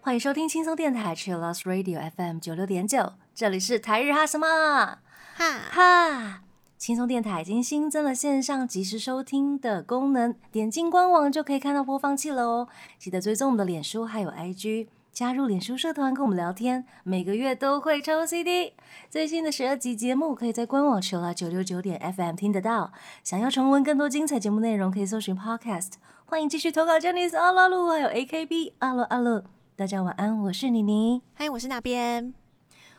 欢迎收听轻松电台 Chill Lost Radio FM 九六点九，这里是台日哈什么哈，哈。轻松电台已经新增了线上即时收听的功能，点进官网就可以看到播放器了哦。记得追踪我们的脸书还有 IG，加入脸书社团跟我们聊天，每个月都会抽 CD。最新的十二集节目可以在官网 i l 九六九点 FM 听得到。想要重温更多精彩节目内容，可以搜寻 Podcast。欢迎继续投稿 j a n i c e 阿拉鲁还有 AKB 阿乐阿乐。大家晚安，我是妮妮。嗨，我是那边。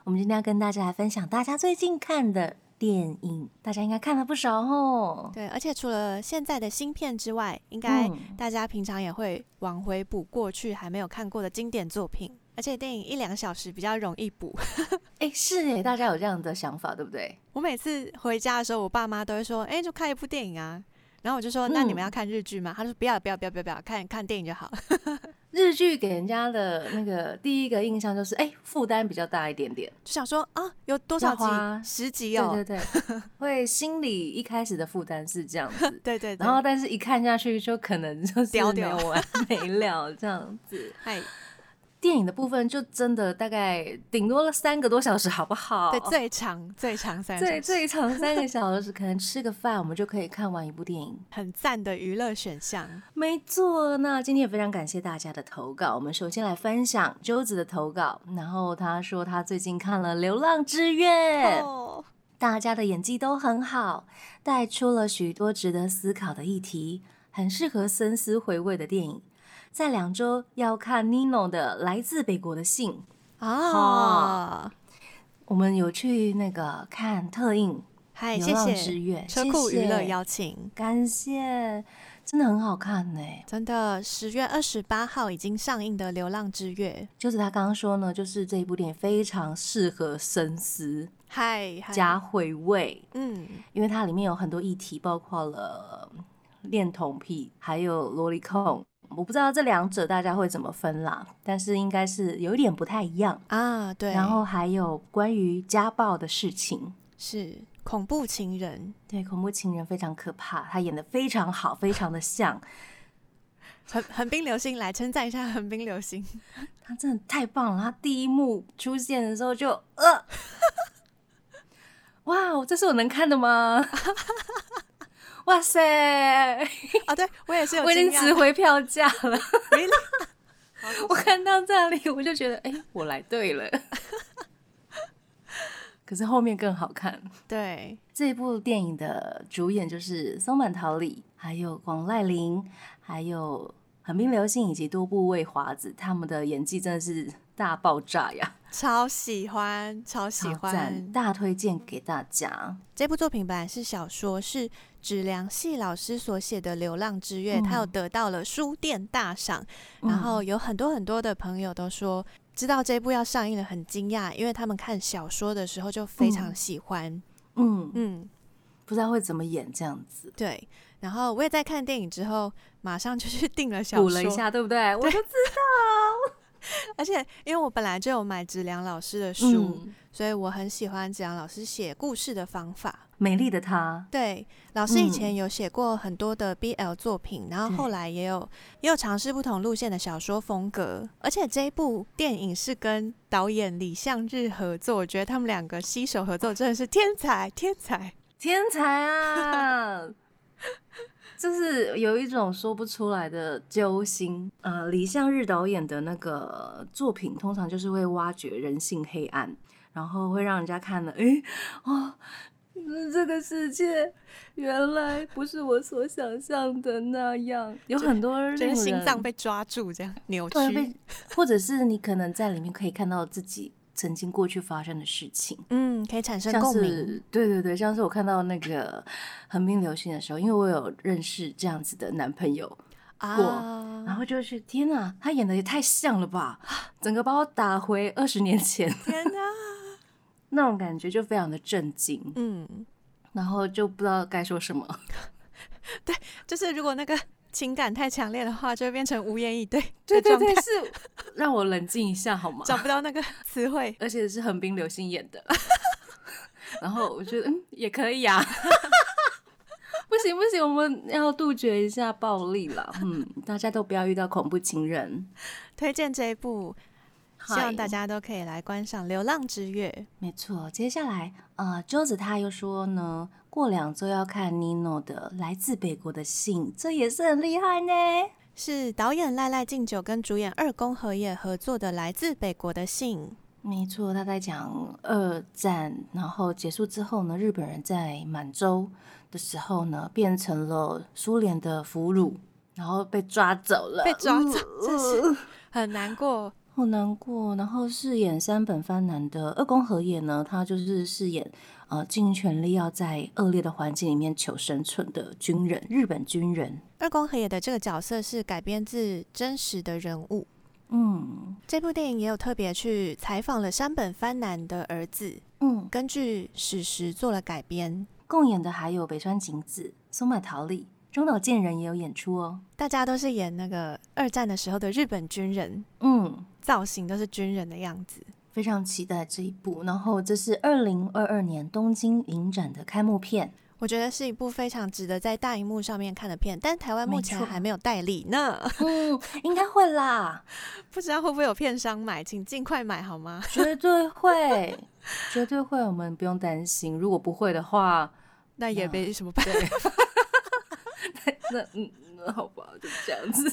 我们今天要跟大家来分享大家最近看的电影，大家应该看了不少哦。对，而且除了现在的新片之外，应该嗯大家平常也会往回补过去还没有看过的经典作品。而且电影一两个小时比较容易补。哎，是哎，大家有这样的想法，对不对？我每次回家的时候，我爸妈都会说：“哎、就看一部电影啊。”然后我就说：“那你们嗯要看日剧吗？”他说：“不要，不要，不要，不要，不要看看电影就好。日剧给人家的那个第一个印象就是，哎，负担比较大一点点。”就想说啊，有多少集？十集哦。对对对，会心里一开始的负担是这样子，对对对然后但是一看下去就可能就是没完没了这样子。嗨，电影的部分就真的大概顶多了三个多小时，好不好？对，最长最长三最最长三个小时，可能吃个饭我们就可以看完一部电影。很赞的娱乐选项。没错，那今天也非常感谢大家的投稿。我们首先来分享周子的投稿，然后他说他最近看了《流浪之月》，哦，大家的演技都很好，带出了许多值得思考的议题，很适合深思回味的电影。在两周要看 Nino 的《来自北国的信》，啊，我们有去那个看特映嗨，《谢流浪之谢月》，车库娱乐谢谢邀请。感谢，真的很好看呢。真的，十月二十八号已经上映的《流浪之月。就是他刚刚说呢，就是这一部电影非常适合深思》，嗨，嗨。加回味，嗯，因为它里面有很多议题，包括了恋童癖，还有萝莉控。我不知道这两者大家会怎么分啦，但是应该是有一点不太一样。啊，对，然后还有关于家暴的事情，是恐怖情人，对恐怖情人非常可怕，他演的非常好，非常的像，横横滨流星来称赞一下横滨流星，他真的太棒了。他第一幕出现的时候就呃，哇，这是我能看的吗？哇塞！啊，对我也是有 我已经值回票价了。我看到这里，我就觉得，哎、我来对了。可是后面更好看。对，这部电影的主演就是松坂桃李，还有广濑铃，还有横滨流星以及多部未华子，他们的演技真的是大爆炸呀！超喜欢，超喜欢。大推荐给大家。这部作品本来是小说，是指良系老师所写的《流浪之月》，他有嗯得到了书店大赏，然后有很多很多的朋友都说，知道这部要上映了，很惊讶，因为他们看小说的时候就非常嗯喜欢。嗯，嗯，嗯，不知道会怎么演这样子，对。然后我也在看电影之后，马上就去订了小说，补了一下，对不对？我就知而且因为我本来就有买子良老师的书，嗯，所以我很喜欢子良老师写故事的方法。美丽的她，对，老师以前嗯有写过很多的 BL 作品，然后后来也有也有尝试不同路线的小说风格，而且这一部电影是跟导演李相日合作，我觉得他们两个携手合作真的是天才天才。天才啊！就是有一种说不出来的揪心。呃，李相日导演的那个作品，通常就是会挖掘人性黑暗，然后会让人家看了，诶，哦，嗯这个世界原来不是我所想象的那样，有很多觉令得心脏被抓住，这样扭曲。对，或者是你可能在里面可以看到自己曾经过去发生的事情。嗯，可以产生像共鸣。是对对对，像是我看到那个横滨流星的时候，因为我有认识这样子的男朋友，过啊，然后就是天哪，他演的也太像了吧，整个把我打回二十年前，天哪，那种感觉就非常的震惊，嗯，然后就不知道该说什么。对就是如果那个情感太强烈的话，就会变成无言以对对对对，是让我冷静一下好吗？找不到那个词汇。而且是横滨流星演的，然后我觉得嗯也可以啊，不、行不行，我们要杜绝一下暴力了。嗯，大家都不要遇到恐怖情人。推荐这一部，希望大家都可以来观赏《流浪之月》。没错，接下来呃，周子他又说呢，过两周要看 Nino 的《来自北国的信》，这也是很厉害呢。是导演赖赖敬酒跟主演二宫和也合作的《来自北国的信》。没错，他在讲二战，然后结束之后呢，日本人在满洲的时候呢，变成了苏联的俘虏，然后被抓走了，被抓走，真是 很难过，好难过。然后饰演山本藩男的二宫和也呢，他就是饰演。呃，尽全力要在恶劣的环境里面求生存的军人，日本军人二宫和也的这个角色是改编自真实的人物。嗯，这部电影也有特别去采访了山本藩男的儿子，嗯，根据史实做了改编。共演的还有北川景子、松坂桃李、中岛健人也有演出哦。大家都是演那个二战的时候的日本军人，嗯，造型都是军人的样子。非常期待这一部，然后这是二零二二年东京影展的开幕片，我觉得是一部非常值得在大荧幕上面看的片，但台湾目前还没有代理呢。嗯，应该会啦，不知道会不会有片商买，请尽快买好吗？绝对会，绝对会，我们不用担心。如果不会的话，那也没什么办法。那嗯。好吧，就这样子。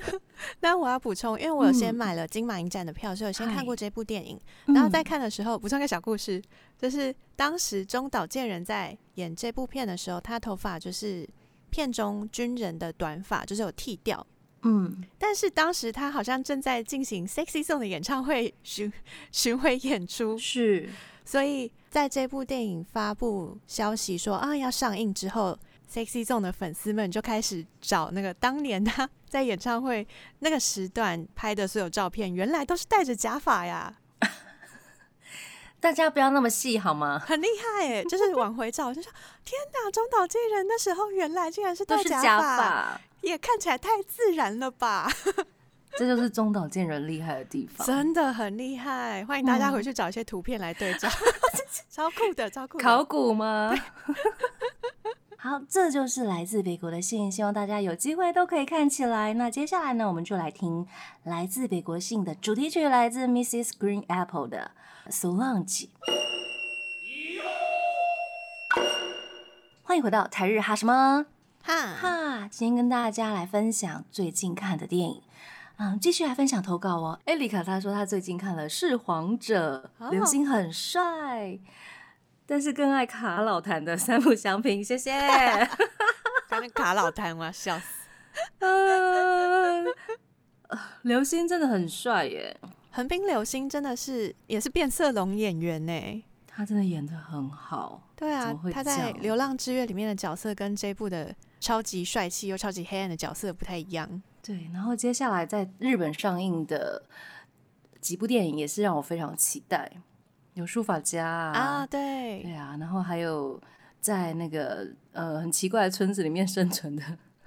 那我要补充，因为我有先买了金马影展的票，所以我先看过这部电影。然后在看的时候，补充个小故事，就是当时中岛健人在演这部片的时候，他头发就是片中军人的短发，就是有剃掉。嗯，但是当时他好像正在进行《Sexy Song》的演唱会巡巡回演出，是。所以在这部电影发布消息说啊要上映之后。Sexy Zone 的粉丝们就开始找那个当年他 在演唱会那个时段拍的所有照片，原来都是戴着假发呀！大家不要那么细好吗？很厉害哎，就是往回找，就说天哪，中岛健人那时候原来竟然是戴假发，也看起来太自然了吧？这就是中岛健人厉害的地方，真的很厉害！欢迎大家回去找一些图片来对照，超酷的，超酷！考古吗？好，这就是来自北国的信，希望大家有机会都可以看起来。那接下来呢，我们就来听来自北国信的主题曲，来自 Mrs. Green Apple 的《Solange》。欢迎回到台日哈什么哈哈，今天跟大家来分享最近看的电影。嗯，继续来分享投稿哦。艾丽卡她说她最近看了《是皇者》，流星很帅。但是更爱卡老谭的三浦祥平，谢谢。刚刚卡老谭，我要笑死。呃，刘星真的很帅耶，横滨流星真的是也是变色龙演员呢，他真的演的很好。对啊，他在《流浪之月》里面的角色跟这部的超级帅气又超级黑暗的角色不太一样。对，然后接下来在日本上映的几部电影也是让我非常期待。有书法家啊，对对啊，然后还有在那个呃很奇怪的村子里面生存的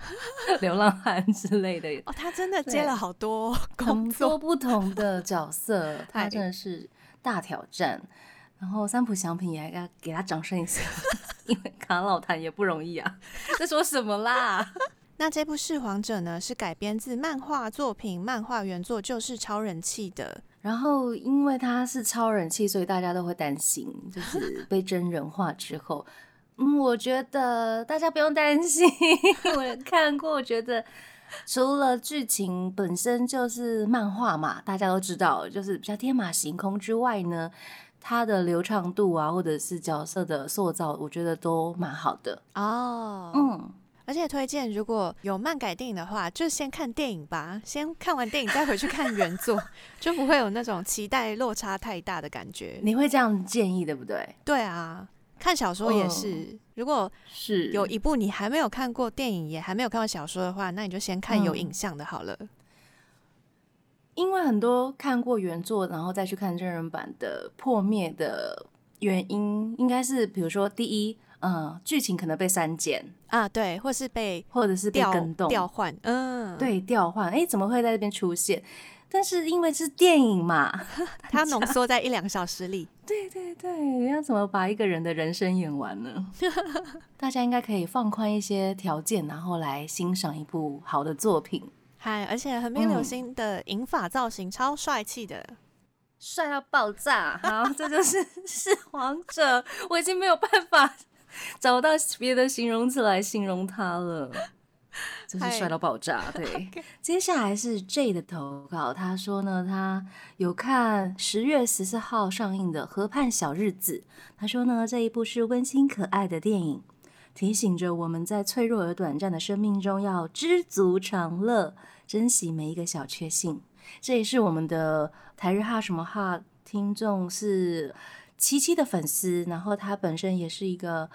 流浪汉之类的哦，他真的接了好多工作不同的角色，他真的是大挑战。然后三浦祥平也要给他掌声一下，因为卡老谭也不容易啊。在说什么啦？那这部《弑皇者》呢，是改编自漫画作品，漫画原作就是超人气的。然后，因为他是超人气，所以大家都会担心，就 是被真人化之后，嗯，我觉得大家不用担心。我看过，我觉得除了剧情本身就是漫画嘛，大家都知道，就是比较天马行空之外呢，它的流畅度啊，或者是角色的塑造，我觉得都蛮好的哦。嗯。而且推荐，如果有漫改电影的话，就先看电影吧。先看完电影再回去看原作，就不会有那种期待落差太大的感觉。你会这样建议，对不对？对啊，看小说也是。如果是有一部你还没有看过电影，也还没有看过小说的话，那你就先看有影像的好了。因为很多看过原作，然后再去看真人版的破灭的原因，应该是比如说第一。嗯，剧情可能被删减啊，对，或是被或者是被跟动调换，嗯，对，调换，哎，怎么会在这边出现？但是因为是电影嘛，它浓缩在一两小时里。对对对，要怎么把一个人的人生演完呢？大家应该可以放宽一些条件，然后来欣赏一部好的作品。嗨，而且横滨流星的银发造型超帅气的，帅到爆炸！好，这就是是王者，我已经没有办法找不到别的形容词来形容他了。就是帅到爆炸，对。接下来是 J 的投稿，他说呢，他有看十月十四号上映的《河畔小日子》，他说呢，这一部是温馨可爱的电影，提醒着我们在脆弱而短暂的生命中要知足常乐，珍惜每一个小确幸。这也是我们的台日哈什么哈听众是七七的粉丝，然后他本身也是一个，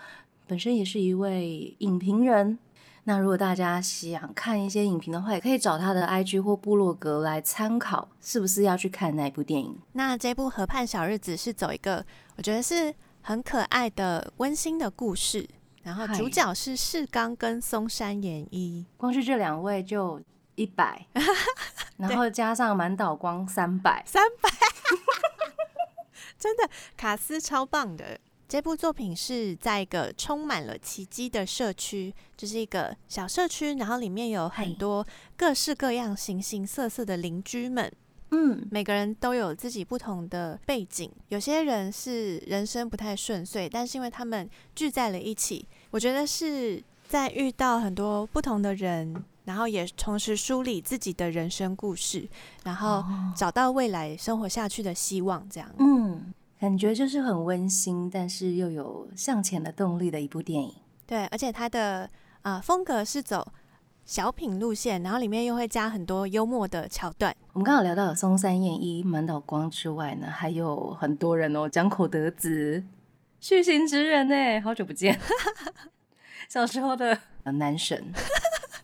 本身也是一位影评人。那如果大家想看一些影评的话，也可以找他的 IG 或部落格来参考，是不是要去看那一部电影？那这部《河畔小日子》是走一个我觉得是很可爱的温馨的故事，然后主角是世刚跟松山研一，光是这两位就一百，然后加上满岛光三百，三百，真的卡斯超棒的。这部作品是在一个充满了奇迹的社区，就是一个小社区，然后里面有很多各式各样、形形色色的邻居们。嗯，每个人都有自己不同的背景，有些人是人生不太顺遂，但是因为他们聚在了一起，我觉得是在遇到很多不同的人，然后也同时梳理自己的人生故事，然后找到未来生活下去的希望。这样，嗯。感觉就是很温馨，但是又有向前的动力的一部电影。对，而且它的啊风格是走小品路线，然后里面又会加很多幽默的桥段。我们刚好聊到了松山燕一、满岛光之外呢，还有很多人哦，江口德子、续行之人呢，好久不见，小时候的男神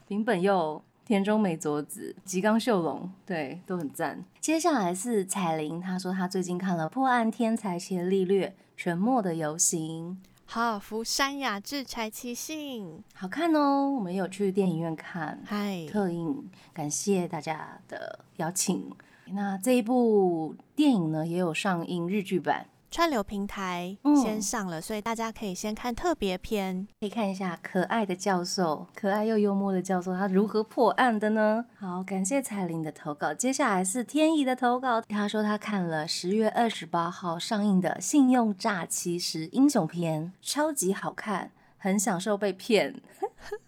平本佑。田中美佐子、吉冈秀隆，对，都很赞。接下来是彩铃，她说她最近看了《破案天才伽利略》《沉默的游行》，好，福山雅治、柴崎幸，好看哦。我们有去电影院看，嗨，特映，感谢大家的邀请。那这一部电影呢，也有上映日剧版。串流平台先上了，所以大家可以先看特别篇，可以看一下可爱的教授，可爱又幽默的教授，他如何破案的呢？好，感谢彩玲的投稿。接下来是天意的投稿，他说他看了十月二十八号上映的《信用诈欺师英雄篇》，超级好看，很享受被骗。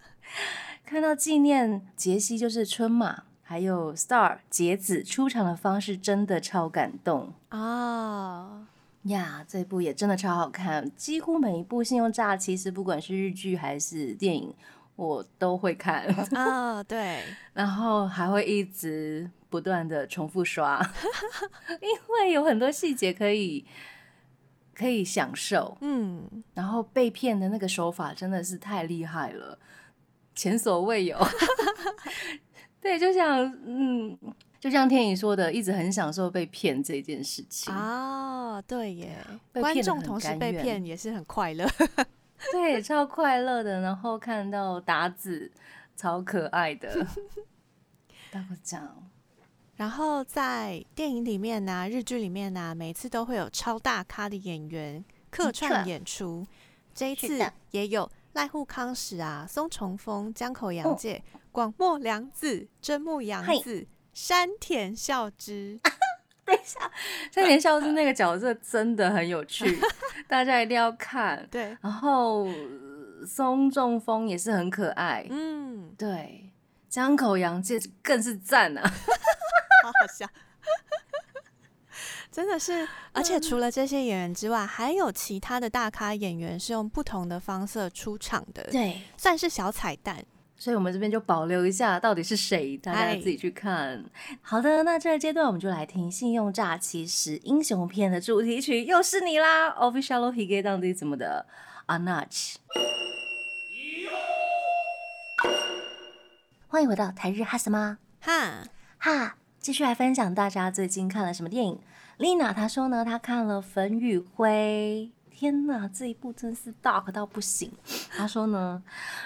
看到纪念杰西就是春马，还有 Star 杰子出场的方式，真的超感动啊。呀，这部也真的超好看，几乎每一部信用诈，其实不管是日剧还是电影，我都会看啊。对，然后还会一直不断的重复刷，因为有很多细节可以可以享受。嗯，然后被骗的那个手法真的是太厉害了，前所未有。对，就像嗯。就像天宇说的，一直很享受被骗这件事情啊，对耶，观众同时被骗也是很快乐，对，超快乐的。然后看到达子，超可爱的，大鼓掌。然后在电影里面呢，日剧里面呢，每次都会有超大咖的演员客串演出，这一次也有濑户康史啊、松重丰、江口洋介、广末凉子、真木阳子。山田孝之，等一下，山田孝之那个角色真的很有趣，大家一定要看。对，然后松中风也是很可爱，嗯，对，江口洋介更是赞啊，好好笑，真的是。而且除了这些演员之外，还有其他的大咖演员是用不同的方式出场的，对，算是小彩蛋。所以我们这边就保留一下，到底是谁，大家自己去看。好的，那这个阶段我们就来听《信用诈欺师英雄片》的主题曲，又是你啦，Official Hige 当地怎么的？Anach。欢迎回到台日哈什么？哈哈，继续来分享大家最近看了什么电影。Lina 她说呢，她看了《粉与灰》。天哪，这一部真是 dark 到不行。他说呢，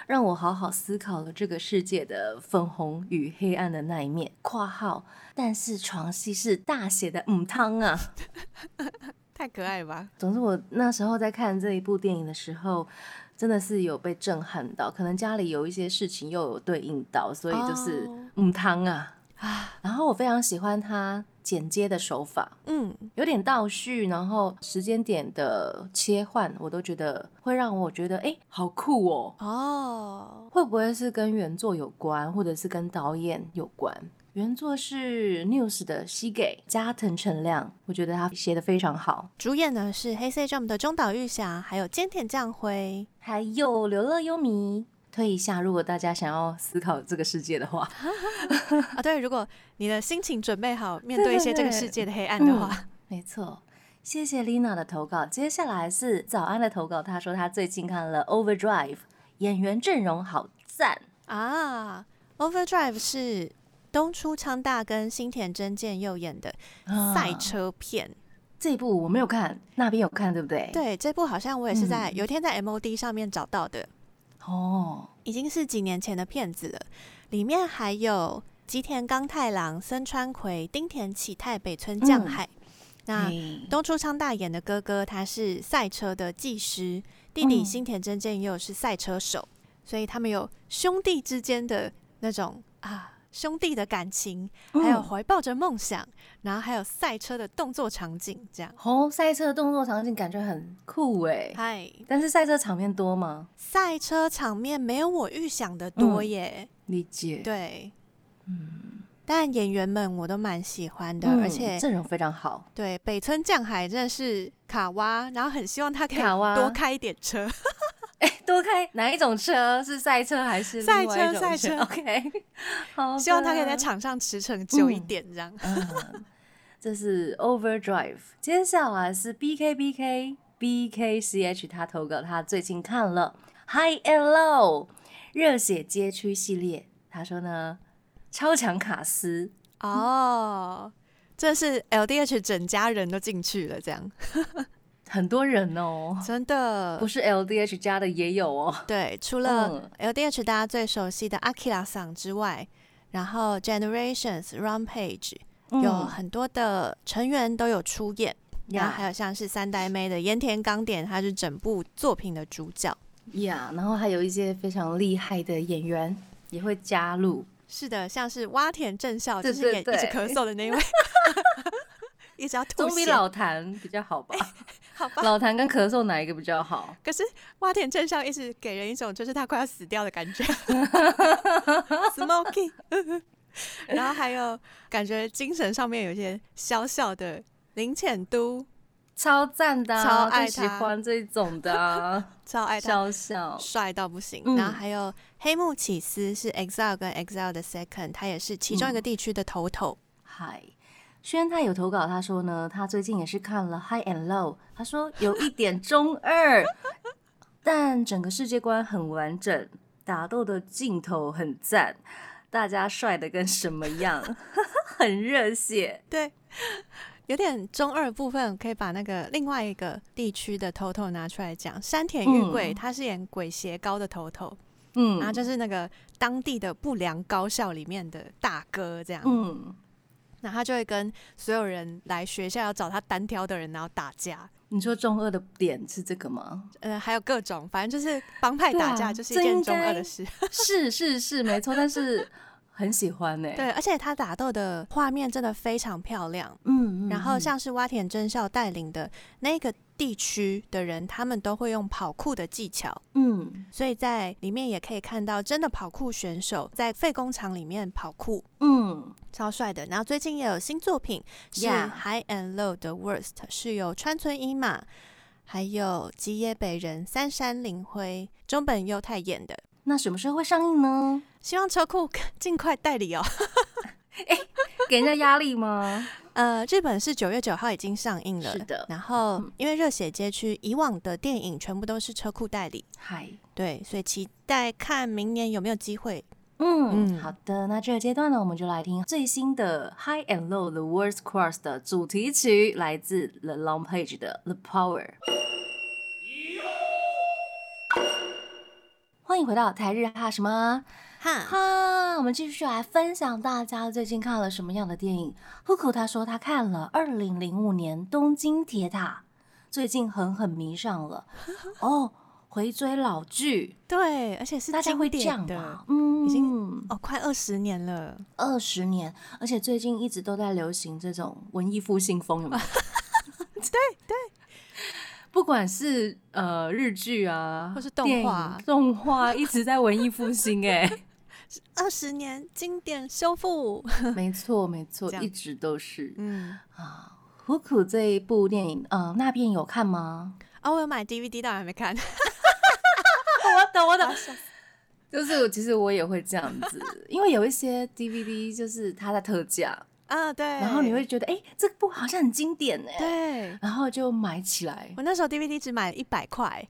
让我好好思考了这个世界的粉红与黑暗的那一面。括号，但是床戏是大写的母汤啊，太可爱了吧？总之，我那时候在看这一部电影的时候，真的是有被震撼到。可能家里有一些事情又有对应到，所以就是母汤啊啊。然后我非常喜欢他。剪接的手法，嗯，有点倒叙，然后时间点的切换，我都觉得会让我觉得，哎，好酷哦！哦，会不会是跟原作有关，或者是跟导演有关？原作是 News 的西给加藤成亮，我觉得他写的非常好。主演呢是黑色 Jump 的中岛裕翔，还有菅田将晖，还有刘乐优弥。推一下，如果大家想要思考这个世界的话，啊，对，如果你的心情准备好面对一些这个世界的黑暗的话，没错。谢谢 Lina 的投稿，接下来是早安的投稿。他说他最近看了 Overdrive，演员阵容好赞啊！Overdrive 是东出昌大跟新田真剑佑演的赛车片，这部我没有看，那边有看对不对？对，这部好像我也是在有一天在 MOD 上面找到的。哦，已经是几年前的片子了。里面还有吉田刚太郎、森川葵、丁田启太、北村匠海。那东出昌大演的哥哥，他是赛车的技师；弟弟新田真剑又是赛车手，所以他们有兄弟之间的那种啊。兄弟的感情，还有怀抱着梦想，然后还有赛车的动作场景，这样哦。赛车的动作场景感觉很酷哎，嗨！但是赛车场面多吗？赛车场面没有我预想的多耶。理解。对，嗯。但演员们我都蛮喜欢的，而且阵容非常好。对，北村匠海真的是卡哇，然后很希望他可以多开一点车。哎，多开哪一种车？是赛车还是赛车？赛车，OK。好，希望他可以在场上驰骋久一点，这样。这是 Overdrive，接下来是 BKBK BKCH，他投稿，他最近看了 High and Low 热血街区系列，他说呢，超强卡斯哦，这是 LDH 整家人都进去了，这样。很多人哦，真的不是 L D H 家的也有哦。对，除了 L D H 大家最熟悉的 Akira 桑之外，然后 Generations Rampage 有很多的成员都有出演，然后还有像是三代妹的盐田刚典，他是整部作品的主角。呀，然后还有一些非常厉害的演员也会加入。是的，像是洼田正孝，就是演一直咳嗽的那位。一直要吐总比老谭比较好吧？好吧，老谭跟咳嗽哪一个比较好？可是洼田正孝一直给人一种就是他快要死掉的感觉，smoking。然后还有感觉精神上面有些小小的林浅都，超赞的，超爱喜欢这种的，超爱笑笑，帅到不行。然后还有黑木启司是 EXILE 跟 EXILE 的 Second，他也是其中一个地区的头头。嗨。轩他有投稿，他说呢，他最近也是看了 High and Low，他说有一点中二，但整个世界观很完整，打斗的镜头很赞，大家帅的跟什么样，很热血。对，有点中二部分，可以把那个另外一个地区的头头拿出来讲。山田裕贵他是演鬼邪高的头头，嗯，然后就是那个当地的不良高校里面的大哥这样，嗯。那他就会跟所有人来学校要找他单挑的人，然后打架。你说中二的点是这个吗？呃，还有各种，反正就是帮派打架就是一件中二的事。是是是，没错，但是很喜欢呢。对，而且他打斗的画面真的非常漂亮。嗯嗯。然后像是挖田真孝带领的那个。地区的人，他们都会用跑酷的技巧，嗯，所以在里面也可以看到真的跑酷选手在废工厂里面跑酷，嗯，超帅的。然后最近也有新作品是《High and Low 的 Worst》，是由川村一马还有吉野北人三山林辉、中本优太演的。那什么时候会上映呢？希望车库 尽快代理哦。哎，给人家压力吗？呃，这本是九月九号已经上映了，是的。然后因为热血街区以往的电影全部都是车库代理，嗨，对，所以期待看明年有没有机会。嗯，好的。那这个阶段呢，我们就来听最新的《High and Low The Worlds Cross》的主题曲，来自 The Long Page 的《The Power》。欢迎回到台日哈什么哈，哈？我们继续来分享大家最近看了什么样的电影。户口他说他看了二零零五年东京铁塔，最近狠狠迷上了哦，回追老剧，对，而且是大家会这样的样吧？，嗯，已经哦，快二十年了。二十年，而且最近一直都在流行这种文艺复兴风，有没有？对 对，不管是呃日剧啊，或是动画动画一直在文艺复兴、哎，二十年经典修复。没错没错一直都是嗯，啊。虎苦这一部电影，呃，那边有看吗？啊，我有买 DVD，但我还没看。我懂，我懂就是其实我也会这样子，因为有一些 DVD 就是它在特价，啊，对。然后你会觉得，哎、这部好像很经典哎，对。然后就买起来。我那时候 DVD 只买一百块，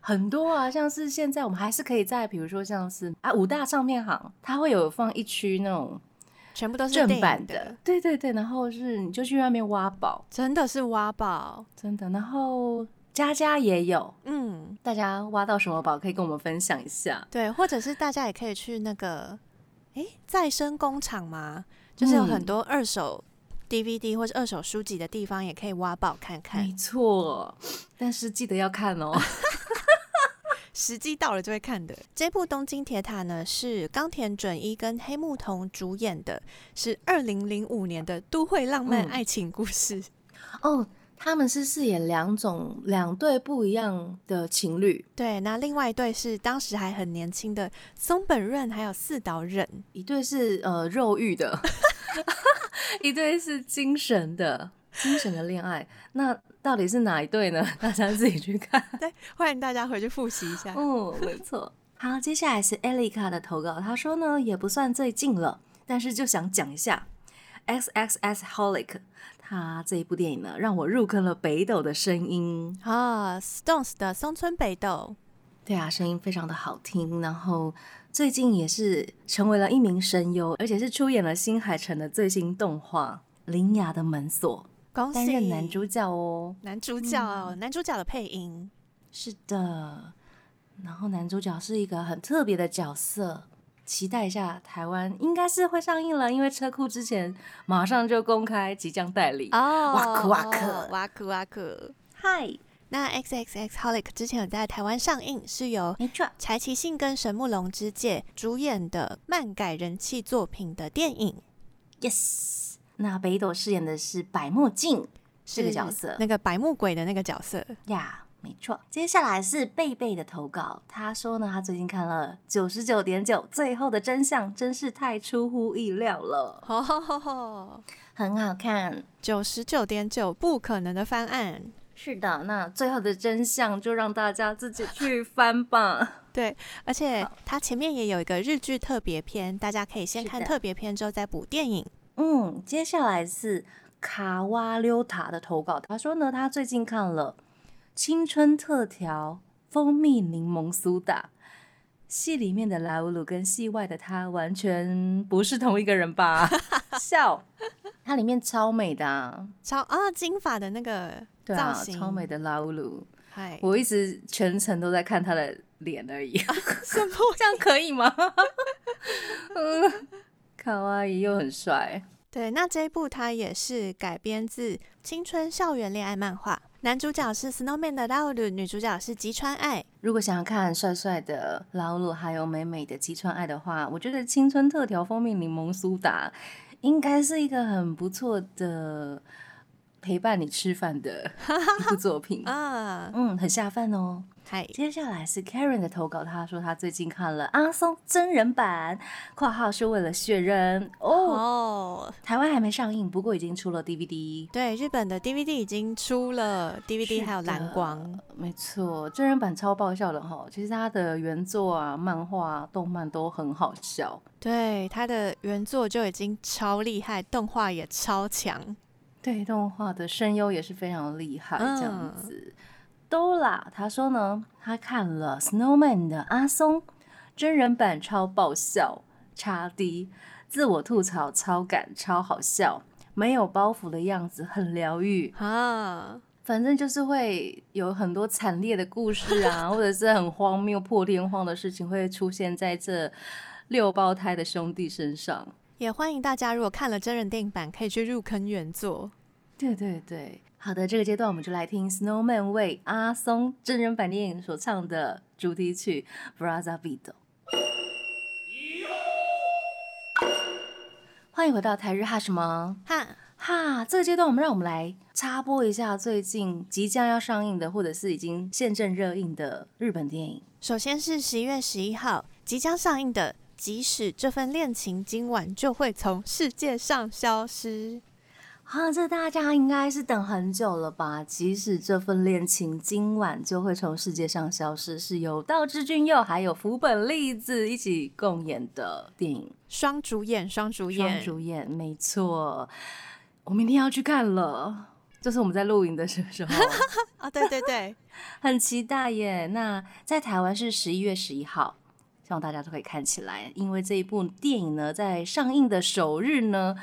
很多啊，像是现在我们还是可以在，比如说像是啊五大唱片行，它会有放一区那种全部都是正版的，，对对对，然后是你就去外面挖宝，真的是挖宝。真的，然后家家也有，嗯，大家挖到什么宝可以跟我们分享一下。对，或者是大家也可以去那个，诶，再生工厂吗？就是有很嗯多二手 DVD 或者二手书籍的地方，也可以挖宝看看没。错，但是记得要看哦。时机到了就会看的。这部《东京铁塔》呢，是冈田准一跟黑木瞳主演的，是二零零五年的都会浪漫嗯爱情故事。哦，他们是饰演两种两对不一样的情侣，对，那另外一对是当时还很年轻的松本润还有四岛忍。一对是呃肉欲的，一对是精神的，精神的恋爱。那到底是哪一对呢？大家自己去看。对，欢迎大家回去复习一下。嗯，没错。好，接下来是艾丽卡的投稿，她说呢也不算最近了，但是就想讲一下 X X S Holic，他这一部电影呢让我入坑了北斗的声音。啊，Stones 的松村北斗。对啊，声音非常的好听，然后最近也是成为了一名声优，而且是出演了新海诚的最新动画《铃芽的门锁恭》，喜担任男主角哦。男主角，男主角的配音。是的，然后男主角是一个很特别的角色，期待一下台湾应该是会上映了，因为车库之前马上就公开即将代理。哦哇酷哇酷哇酷哇酷。嗨，那 X X X Holic 之前有在台湾上映，是由没错，柴崎幸跟神木隆之介主演的漫改人气作品的电影。Yes，那北斗饰演的是白墨镜这个角色那个白木鬼的那个角色。呀。没错，接下来是贝贝的投稿。他说呢，他最近看了《九十九点九最后的真相》，真是太出乎意料了，吼吼吼吼！很好看。九十九点九不可能的翻案。是的，那最后的真相就让大家自己去翻吧。对，而且它前面也有一个日剧特别篇，大家可以先看特别篇之后再补电影。嗯，接下来是卡哇溜塔的投稿，他说呢，他最近看了《青春特调蜂蜜柠檬苏打》，戏里面的莱乌鲁跟戏外的他完全不是同一个人吧？笑，它里面超美的、啊，超啊，金发的那个造型，超美的莱乌鲁，嗨，我一直全程都在看他的脸而已，什么？这样可以吗？嗯，卡哇伊又很帅。对，那这一部它也是改编自青春校园恋爱漫画，男主角是 Snowman 的拉鲁，女主角是吉川爱。如果想要看帅帅的劳鲁还有美美的吉川爱的话，我觉得青春特调蜂蜜柠檬苏打应该是一个很不错的陪伴你吃饭的一部作品。啊，嗯，很下饭哦。嗨，接下来是 Karen 的投稿，他说他最近看了阿松真人版（括号是为了血人）哦，哦，台湾还没上映，不过已经出了 DVD。对，日本的 DVD 已经出了，DVD 还有蓝光。没错，真人版超爆笑的哈。其实他的原作啊、漫画、啊、动漫都很好笑。对，他的原作就已经超厉害，动画也超强。对，动画的声优也是非常厉害，嗯这样子。都啦，他说呢，他看了 Snowman 的阿松真人版，超爆笑，差低，自我吐槽超感，超好笑，没有包袱的样子很疗愈。啊，反正就是会有很多惨烈的故事啊，或者是很荒谬、破天荒的事情会出现在这六胞胎的兄弟身上。也欢迎大家，如果看了真人电影版，可以去入坑原作。对对对，好的，这个阶段我们就来听 Snowman 为阿松真人版电影所唱的主题曲《Braza Vido》。欢迎回到台日哈什么哈哈？这个阶段，我们让我们来插播一下最近即将要上映的，或者是已经现正热映的日本电影。首先是十一月十一号即将上映的，即使这份恋情今晚就会从世界上消失。啊，这大家应该是等很久了吧？即使这份恋情今晚就会从世界上消失，是由道之俊佑还有福本莉子一起共演的电影，双主演，双主演，双主演，没错。我明天要去看了，就是我们在录影的时候 啊，对对对，很期待耶。那在台湾是十一月十一号，希望大家都可以看起来，因为这一部电影呢，在上映的首日呢，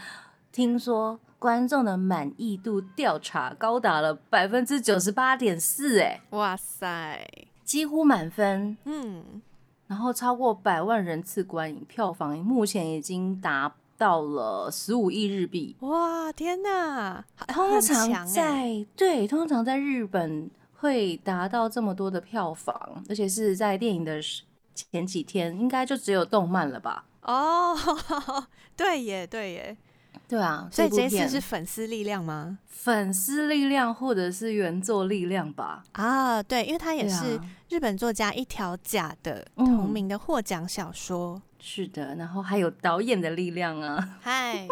听说。观众的满意度调查高达了百分之九十八点四，哎，哇塞，几乎满分，嗯，然后超过百万人次观影，票房目前已经达到了十五亿日币，哇，天哪！通常在对，通常在日本会达到这么多的票房，而且是在电影的前几天，应该就只有动漫了吧？哦，对耶，对耶。对啊，所以这次是粉丝力量吗？粉丝力量或者是原作力量吧？啊，对，因为它也是日本作家一条假的同名的获奖小说。是的，然后还有导演的力量啊，嗨，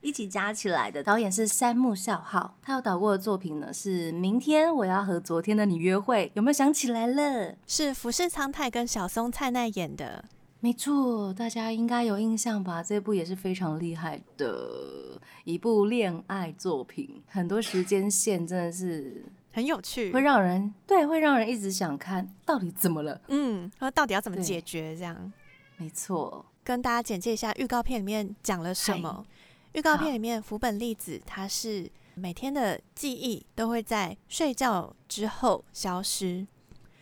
一起加起来的。导演是山木孝浩，他有导过的作品呢是《明天我要和昨天的你约会》，有没有想起来了？是福士苍太跟小松菜奈演的。没错，大家应该有印象吧？这部也是非常厉害的一部恋爱作品，很多时间线真的是很有趣，会让人对，会让人一直想看到底怎么了？嗯，说到底要怎么解决？这样没错，跟大家简介一下预告片里面讲了什么。预告片里面，福本粒子他是每天的记忆都会在睡觉之后消失。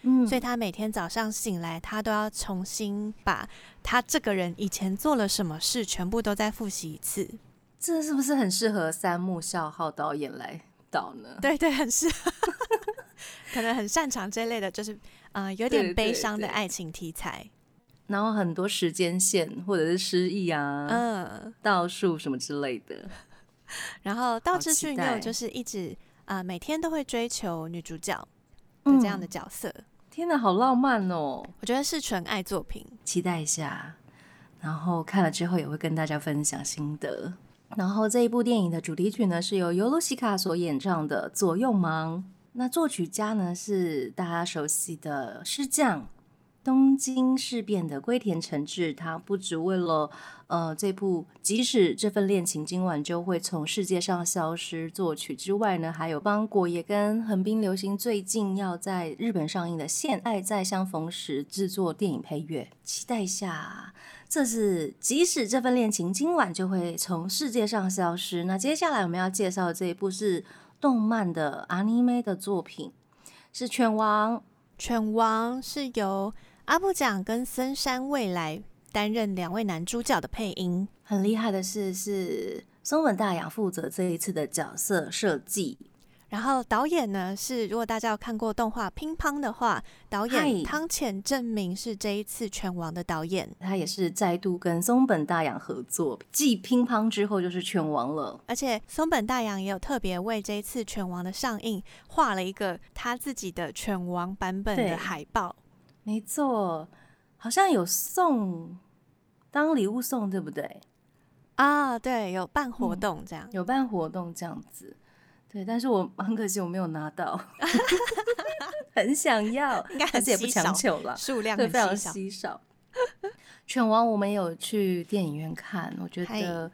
嗯，所以他每天早上醒来，他都要重新把他这个人以前做了什么事，全部都再复习一次。这是不是很适合三木孝浩导演来导呢？对对，很适合，可能很擅长这类的，就是呃有点悲伤的爱情题材，然后很多时间线或者是失忆啊，嗯，倒数什么之类的。然后道之俊佑就是一直啊每天都会追求女主角的这样的角色。天哪，好浪漫哦！我觉得是纯爱作品，期待一下。然后看了之后也会跟大家分享心得。然后这一部电影的主题曲呢，是由尤露西卡所演唱的《左右盲》。那作曲家呢是大家熟悉的师匠。东京事变的龟田诚治，他不只为了呃这部即使这份恋情今晚就会从世界上消失作曲之外呢，还有帮果也跟横滨流行最近要在日本上映的《现爱在相逢时》制作电影配乐，期待一下。这是即使这份恋情今晚就会从世界上消失。那接下来我们要介绍的这一部是动漫的 anime 的作品，是《犬王》。犬王是由阿部奖跟森山未来担任两位男主角的配音。很厉害的是，是松本大洋负责这一次的角色设计。然后导演呢是，如果大家有看过动画《乒乓》的话，导演汤浅证明是这一次拳王的导演，他也是再度跟松本大洋合作，继《乒乓》之后就是拳王了。而且松本大洋也有特别为这一次拳王的上映画了一个他自己的拳王版本的海报。没错，好像有送当礼物送，对不对？啊，对，有办活动这样，有办活动这样子。对，但是我很可惜我没有拿到，很想要，应该还是也不强求了，数量非常稀少。犬王我们有去电影院看，我觉得，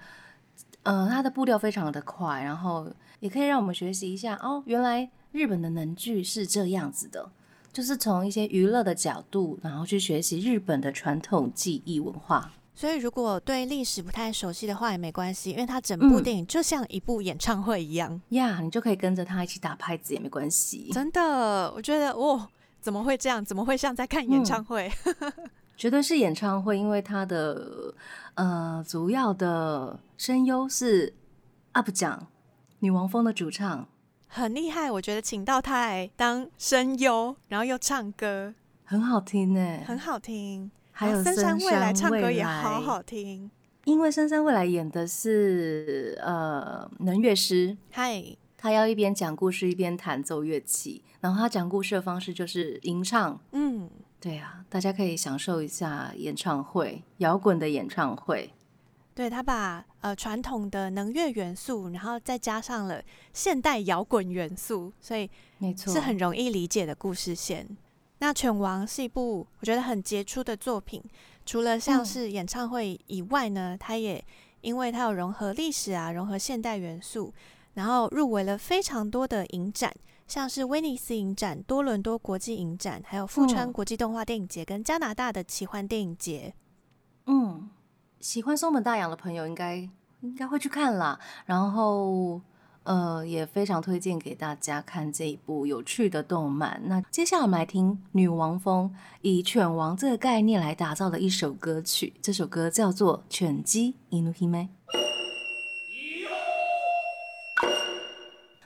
呃，它的步调非常的快，然后也可以让我们学习一下哦，原来日本的能剧是这样子的，就是从一些娱乐的角度，然后去学习日本的传统技艺文化。所以如果对历史不太熟悉的话也没关系，因为它整部电影就像一部演唱会一样呀，你就可以跟着他一起打拍子也没关系。真的，我觉得哇，怎么会这样？怎么会像在看演唱会？绝对是演唱会，因为它的呃主要的声优是 UP 奖女王风的主唱，很厉害。我觉得请到他来当声优，然后又唱歌，很好听呢，很好听。还有深山未来唱歌也好好听，因为深山未来演的是呃能乐师，嗨，他要一边讲故事一边弹奏乐器，然后他讲故事的方式就是吟唱，嗯。对啊，大家可以享受一下演唱会，摇滚的演唱会。对他把呃传统的能乐元素，然后再加上了现代摇滚元素，所以没错是很容易理解的故事线。那《犬王》是一部我觉得很杰出的作品，除了像是演唱会以外呢，它也因为它有融合历史啊，融合现代元素，然后入围了非常多的影展。像是威尼斯影展、多伦多国际影展，还有富川国际动画电影节跟加拿大的奇幻电影节。嗯，喜欢松本大洋的朋友应该应该会去看啦。然后，呃，也非常推荐给大家看这一部有趣的动漫。那接下来我们来听《女王风》，以犬王这个概念来打造的一首歌曲。这首歌叫做《犬姬 Inuhime》。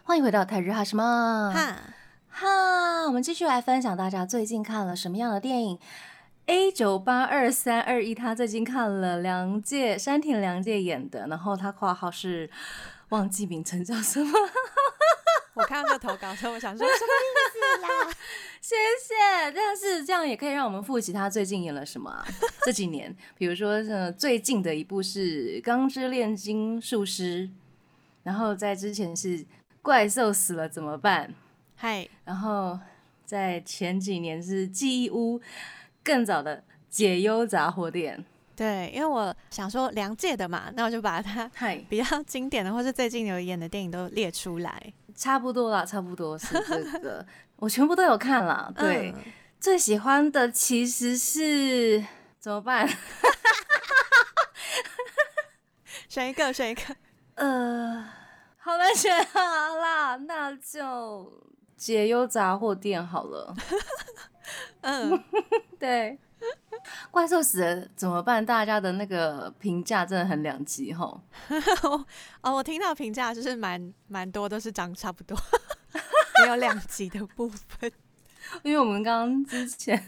欢迎回到泰日哈什么哈哈，我们继续来分享大家最近看了什么样的电影。A 九八二三二一，他最近看了梁介山田梁介演的，然后他括号是忘记名称叫什么。我看到这投稿时候，我想说什么意思啦？谢谢。但是这样也可以让我们复习他最近演了什么。这几年，比如说呃，最近的一部是《钢之炼金术师》，然后在之前是。怪兽死了怎么办？嗨，然后在前几年是记忆屋，更早的解忧杂货店。对，因为我想说梁界的嘛，那我就把它 比较经典的或是最近有演的电影都列出来。差不多啦，差不多是这个，我全部都有看了。对，最喜欢的其实是怎么办？选一个，选一个。呃。好难选啊！啦，那就解忧杂货店好了。嗯，对，怪兽死了怎么办？大家的那个评价真的很两极吼。哦，我听到评价就是蛮蛮多，都是长差不多，没有两极的部分。因为我们刚刚之前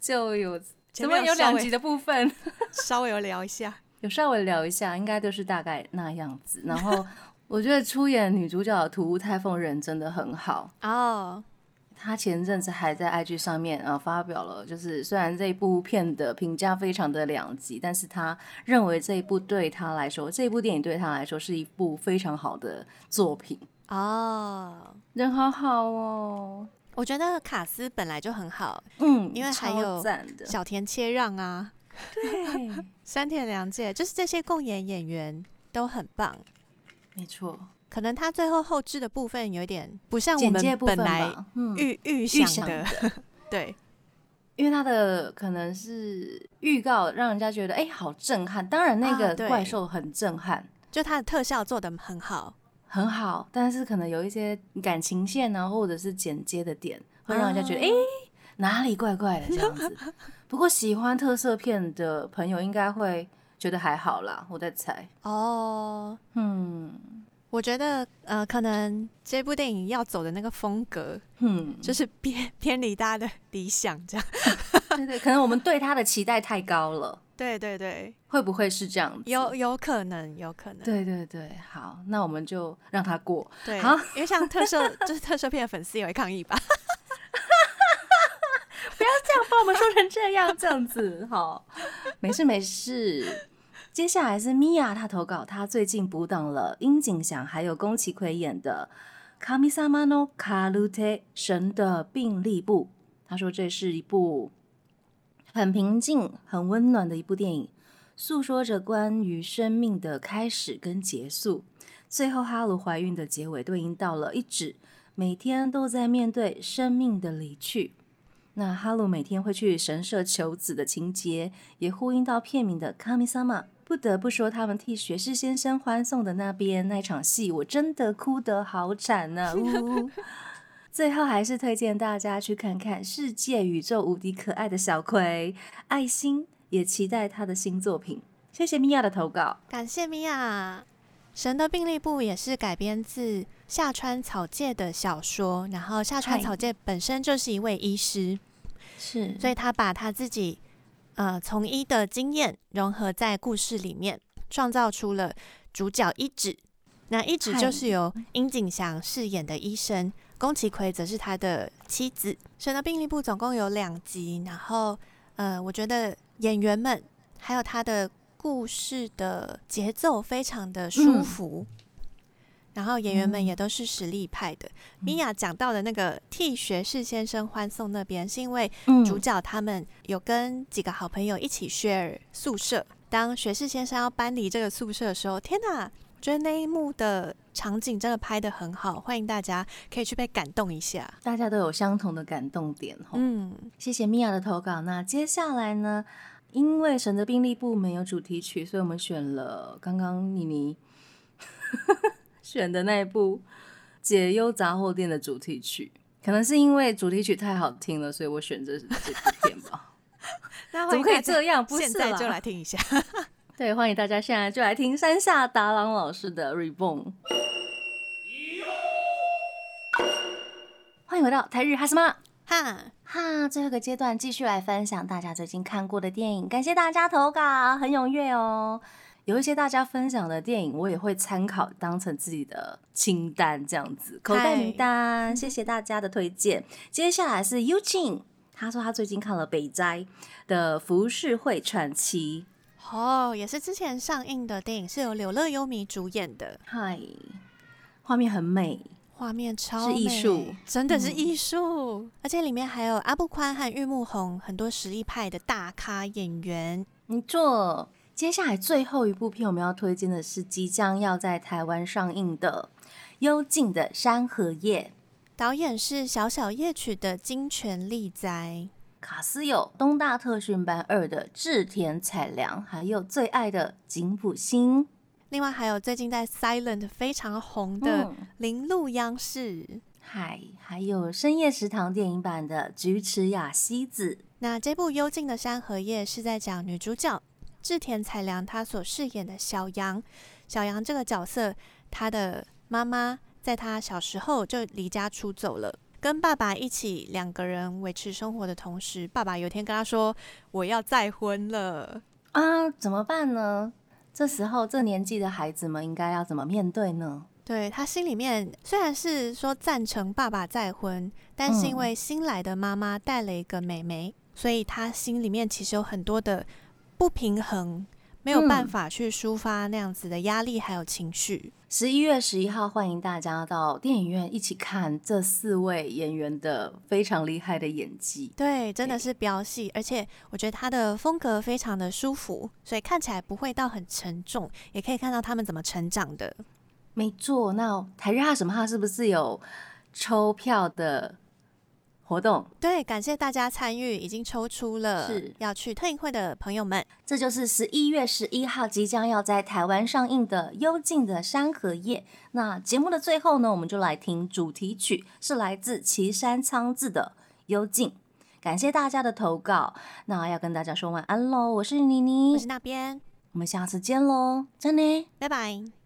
就有怎么有两极的部分，稍微有聊一下，有稍微聊一下，应该都是大概那样子，然后。我觉得出演女主角的土屋太凤人真的很好哦。她前阵子还在 IG 上面啊发表了，就是虽然这一部片的评价非常的两极，但是他认为这一部对他来说，这一部电影对他来说是一部非常好的作品哦。人好好哦，我觉得卡斯本来就很好，嗯，因为还有小田切让啊，对，山田凉介，就是这些共演演员都很棒。没错，可能他最后后置的部分有点不像我们本来预预想的，对，因为他的可能是预告让人家觉得哎好震撼，当然那个怪兽很震撼，就它的特效做的很好很好，但是可能有一些感情线呢，或者是剪接的点，会让人家觉得哎哪里怪怪的这样子。不过喜欢特色片的朋友应该会。觉得还好啦，我在猜哦。嗯，我觉得呃，可能这部电影要走的那个风格，嗯，就是偏偏离大家的理想，这样。对对，可能我们对他的期待太高了。对对对，会不会是这样子？有有可能，有可能。对对对，好，那我们就让他过。对，好，因为像特色就是特色片的粉丝也会抗议吧。不要这样把我们说成这样，这样子好，没事没事。接下来是米娅，她投稿，她最近补档了樱井翔还有宫崎葵演的《Kamisama no Karute》神的病历簿。她说这是一部很平静、很温暖的一部电影，诉说着关于生命的开始跟结束。最后哈鲁怀孕的结尾对应到了一指每天都在面对生命的离去。那哈鲁每天会去神社求子的情节，也呼应到片名的卡米萨玛。不得不说，他们替学士先生欢送的那边那场戏，我真的哭得好惨呢。呜。最后还是推荐大家去看看世界宇宙无敌可爱的小葵爱心，也期待他的新作品。谢谢米娅的投稿，感谢米娅。神的病历簿也是改编自下川草介的小说，然后下川草介本身就是一位医师，是，所以他把他自己呃从医的经验融合在故事里面，创造出了主角一指。那一指就是由樱井祥饰演的医生，宫崎葵则是他的妻子。神的病历簿总共有两集，然后呃，我觉得演员们还有他的。故事的节奏非常的舒服，然后演员们也都是实力派的。米娅讲到的那个替学士先生欢送那边，是因为主角他们有跟几个好朋友一起 share 宿舍。当学士先生要搬离这个宿舍的时候，天哪！我觉得那一幕的场景真的拍的很好，欢迎大家可以去被感动一下。大家都有相同的感动点嗯，谢谢米娅的投稿。那接下来呢？因为《神的兵力部》没有主题曲，所以我们选了刚刚妮妮选的那一部《解忧杂货店》的主题曲。可能是因为主题曲太好听了，所以我选择这部片吧。怎么可以这样？不现在就来听一下。对，欢迎大家现在就来听山下达郎老师的《Reborn》。欢迎回到台日哈什么？哈哈，最后一个阶段继续来分享大家最近看过的电影，感谢大家投稿，很踊跃哦。有一些大家分享的电影，我也会参考当成自己的清单，这样子口袋名单。谢谢大家的推荐。接下来是 U 庆，他说他最近看了北斋的《浮世绘传奇》，哦，也是之前上映的电影，是由柳乐优弥主演的。嗨，画面很美。画面超艺术，真的是艺术，而且里面还有阿布宽和玉木宏很多实力派的大咖演员。没错，接下来最后一部片我们要推荐的是即将要在台湾上映的《幽静的山河夜》，导演是小小夜曲的金泉利哉，卡斯有东大特训班二的志田彩良，还有最爱的井浦新。另外还有最近在 Silent 非常红的铃鹿央士，嗨，还有深夜食堂电影版的菊池雅希子。那这部《幽静的山河夜》是在讲女主角志田彩良他所饰演的小杨。小杨这个角色，他的妈妈在他小时候就离家出走了，跟爸爸一起两个人维持生活的同时，爸爸有天跟他说：“我要再婚了啊，怎么办呢？”这时候，这年纪的孩子们应该要怎么面对呢？对他心里面虽然是说赞成爸爸再婚，但是因为新来的妈妈带了一个妹妹，所以他心里面其实有很多的不平衡。没有办法去抒发那样子的压力还有情绪。十一月十一号，欢迎大家到电影院一起看这四位演员的非常厉害的演技。对，真的是飙戏，而且我觉得他的风格非常的舒服，所以看起来不会到很沉重，也可以看到他们怎么成长的。没错，那台日哈什么哈是不是有抽票的？活动对，感谢大家参与，已经抽出了是要去特映会的朋友们。这就是十一月十一号即将要在台湾上映的《幽静的山河夜》。那节目的最后呢，我们就来听主题曲，是来自岐山仓志的《幽静》。感谢大家的投稿，那要跟大家说晚安喽。我是妮妮，我是那边，我们下次见喽，真的，拜拜。